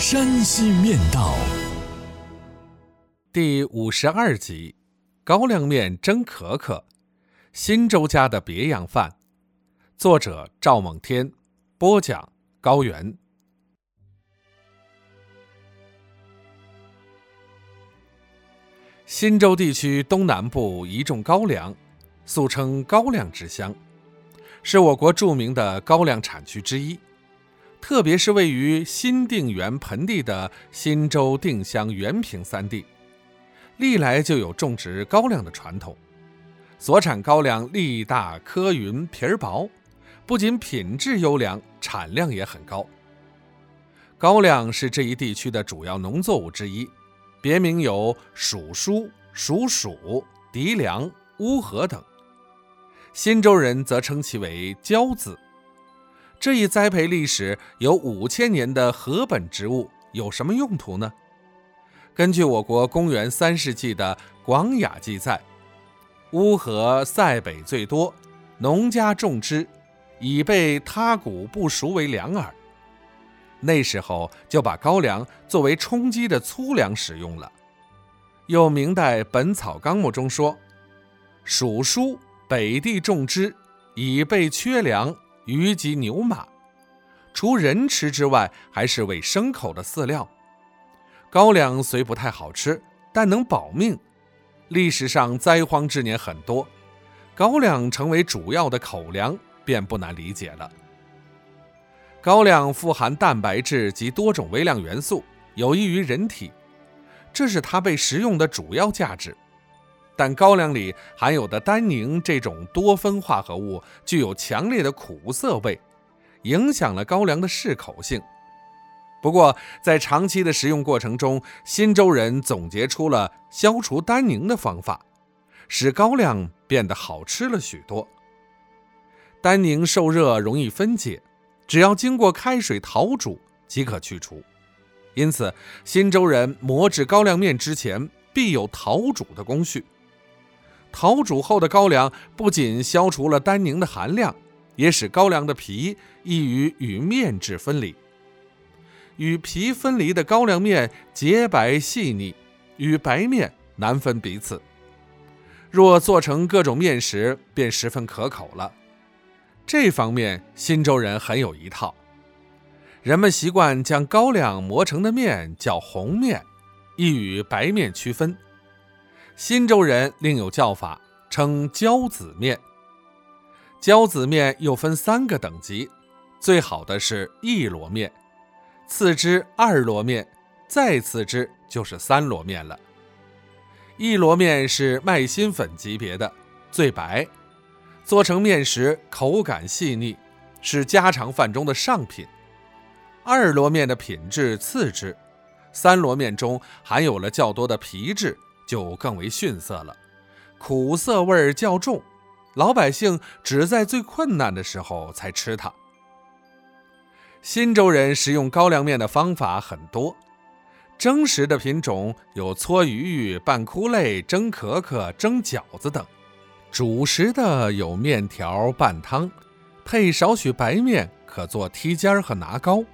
山西面道》第五十二集：高粱面蒸可可，新周家的别样饭。作者：赵梦天，播讲：高原。新州地区东南部一种高粱，素称高粱之乡，是我国著名的高粱产区之一。特别是位于新定原盆地的新州、定襄、原平三地，历来就有种植高粱的传统。所产高粱粒大颗匀皮儿薄，不仅品质优良，产量也很高。高粱是这一地区的主要农作物之一，别名有黍菽、黍黍、荻凉、乌合等。新州人则称其为交子。这一栽培历史有五千年的禾本植物有什么用途呢？根据我国公元三世纪的《广雅》记载，乌合塞北最多，农家种之，以备他谷不熟为粮耳。那时候就把高粱作为充饥的粗粮使用了。又明代《本草纲目》中说：“黍菽北地种之，以备缺粮。”鱼及牛马，除人吃之外，还是喂牲口的饲料。高粱虽不太好吃，但能保命。历史上灾荒之年很多，高粱成为主要的口粮，便不难理解了。高粱富含蛋白质及多种微量元素，有益于人体，这是它被食用的主要价值。但高粱里含有的单宁这种多酚化合物具有强烈的苦涩味，影响了高粱的适口性。不过，在长期的食用过程中，新州人总结出了消除单宁的方法，使高粱变得好吃了许多。单宁受热容易分解，只要经过开水淘煮即可去除。因此，新州人磨制高粱面之前必有淘煮的工序。淘煮后的高粱不仅消除了单宁的含量，也使高粱的皮易于与面质分离。与皮分离的高粱面洁白细腻，与白面难分彼此。若做成各种面食，便十分可口了。这方面，新州人很有一套。人们习惯将高粱磨成的面叫红面，易与白面区分。新州人另有叫法，称交子面。交子面又分三个等级，最好的是一箩面，次之二箩面，再次之就是三箩面了。一箩面是麦芯粉级别的，最白，做成面食口感细腻，是家常饭中的上品。二箩面的品质次之，三箩面中含有了较多的皮质。就更为逊色了，苦涩味儿较重，老百姓只在最困难的时候才吃它。新州人食用高粱面的方法很多，蒸食的品种有搓鱼、拌枯类、蒸壳壳、蒸饺子等；主食的有面条、拌汤，配少许白面可做梯尖儿和拿糕；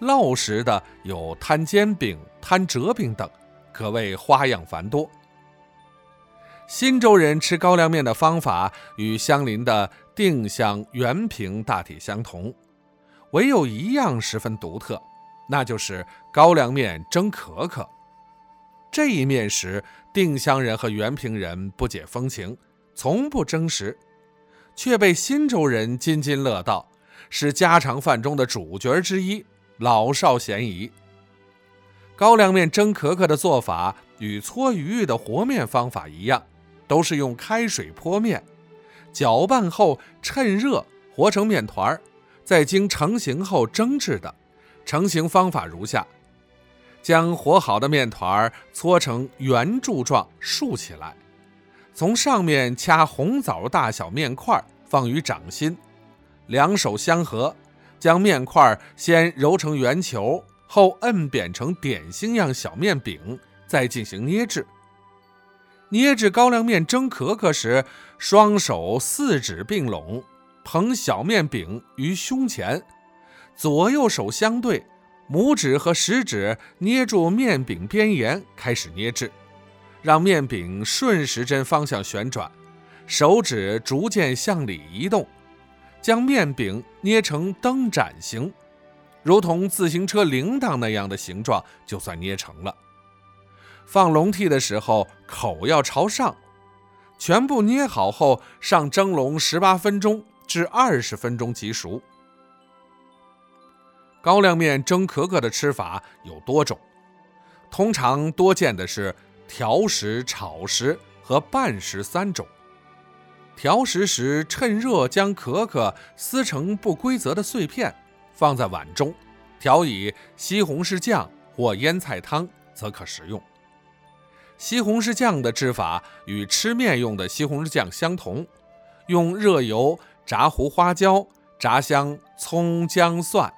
烙食的有摊煎饼、摊折饼等。可谓花样繁多。新州人吃高粱面的方法与相邻的定襄、原平大体相同，唯有一样十分独特，那就是高粱面蒸可可。这一面食，定襄人和原平人不解风情，从不蒸食，却被新州人津津乐道，是家常饭中的主角之一，老少咸宜。高粱面蒸壳壳的做法与搓鱼的和面方法一样，都是用开水泼面，搅拌后趁热和成面团儿，再经成型后蒸制的。成型方法如下：将和好的面团儿搓成圆柱状竖起来，从上面掐红枣大小面块放于掌心，两手相合，将面块先揉成圆球，后摁扁成点心样小面饼，再进行捏制。捏制高粱面蒸壳壳时，双手四指并拢，捧小面饼于胸前，左右手相对，拇指和食指捏住面饼边沿，开始捏制，让面饼顺时针方向旋转，手指逐渐向里移动，将面饼捏成灯盏形，如同自行车铃铛那样的形状，就算捏成了。放笼屉的时候，口要朝上。全部捏好后，上蒸笼十八分钟至二十分钟即熟。高粱面蒸壳壳的吃法有多种，通常多见的是调食、炒食和拌食三种。调食时，趁热将壳壳撕成不规则的碎片，放在碗中，调以西红柿酱或腌菜汤，则可食用。西红柿酱的制法与吃面用的西红柿酱相同，用热油炸糊花椒，炸香葱姜蒜，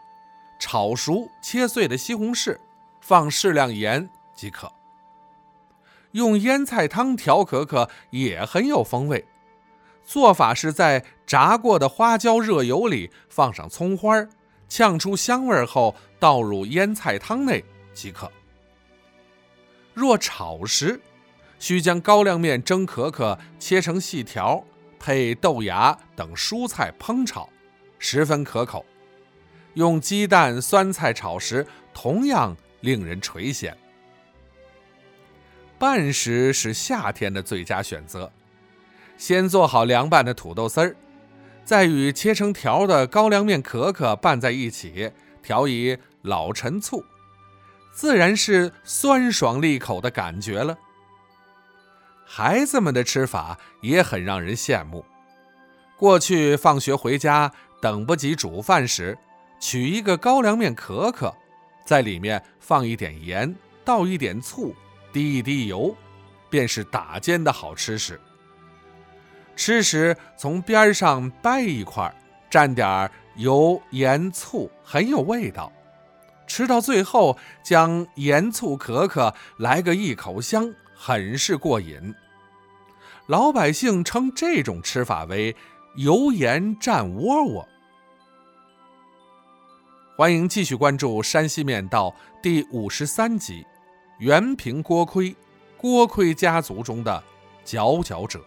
炒熟切碎的西红柿，放适量盐即可。用腌菜汤调可可也很有风味，做法是在炸过的花椒热油里放上葱花儿，呛出香味后倒入腌菜汤内即可。若炒时，需将高粱面蒸壳壳切成细条，配豆芽等蔬菜烹炒，十分可口。用鸡蛋、酸菜炒时，同样令人垂涎。拌食是夏天的最佳选择。先做好凉拌的土豆丝儿，再与切成条的高粱面壳壳拌在一起，调以老陈醋。自然是酸爽利口的感觉了。孩子们的吃法也很让人羡慕。过去放学回家等不及煮饭时，取一个高粱面壳壳，在里面放一点盐，倒一点醋，滴一滴油，便是打尖的好吃食。吃时从边上掰一块，蘸点油盐醋，很有味道。吃到最后，将盐醋壳壳来个一口香，很是过瘾。老百姓称这种吃法为“油盐蘸窝窝”。欢迎继续关注《山西面道》第五十三集：原平锅盔，锅盔家族中的佼佼者。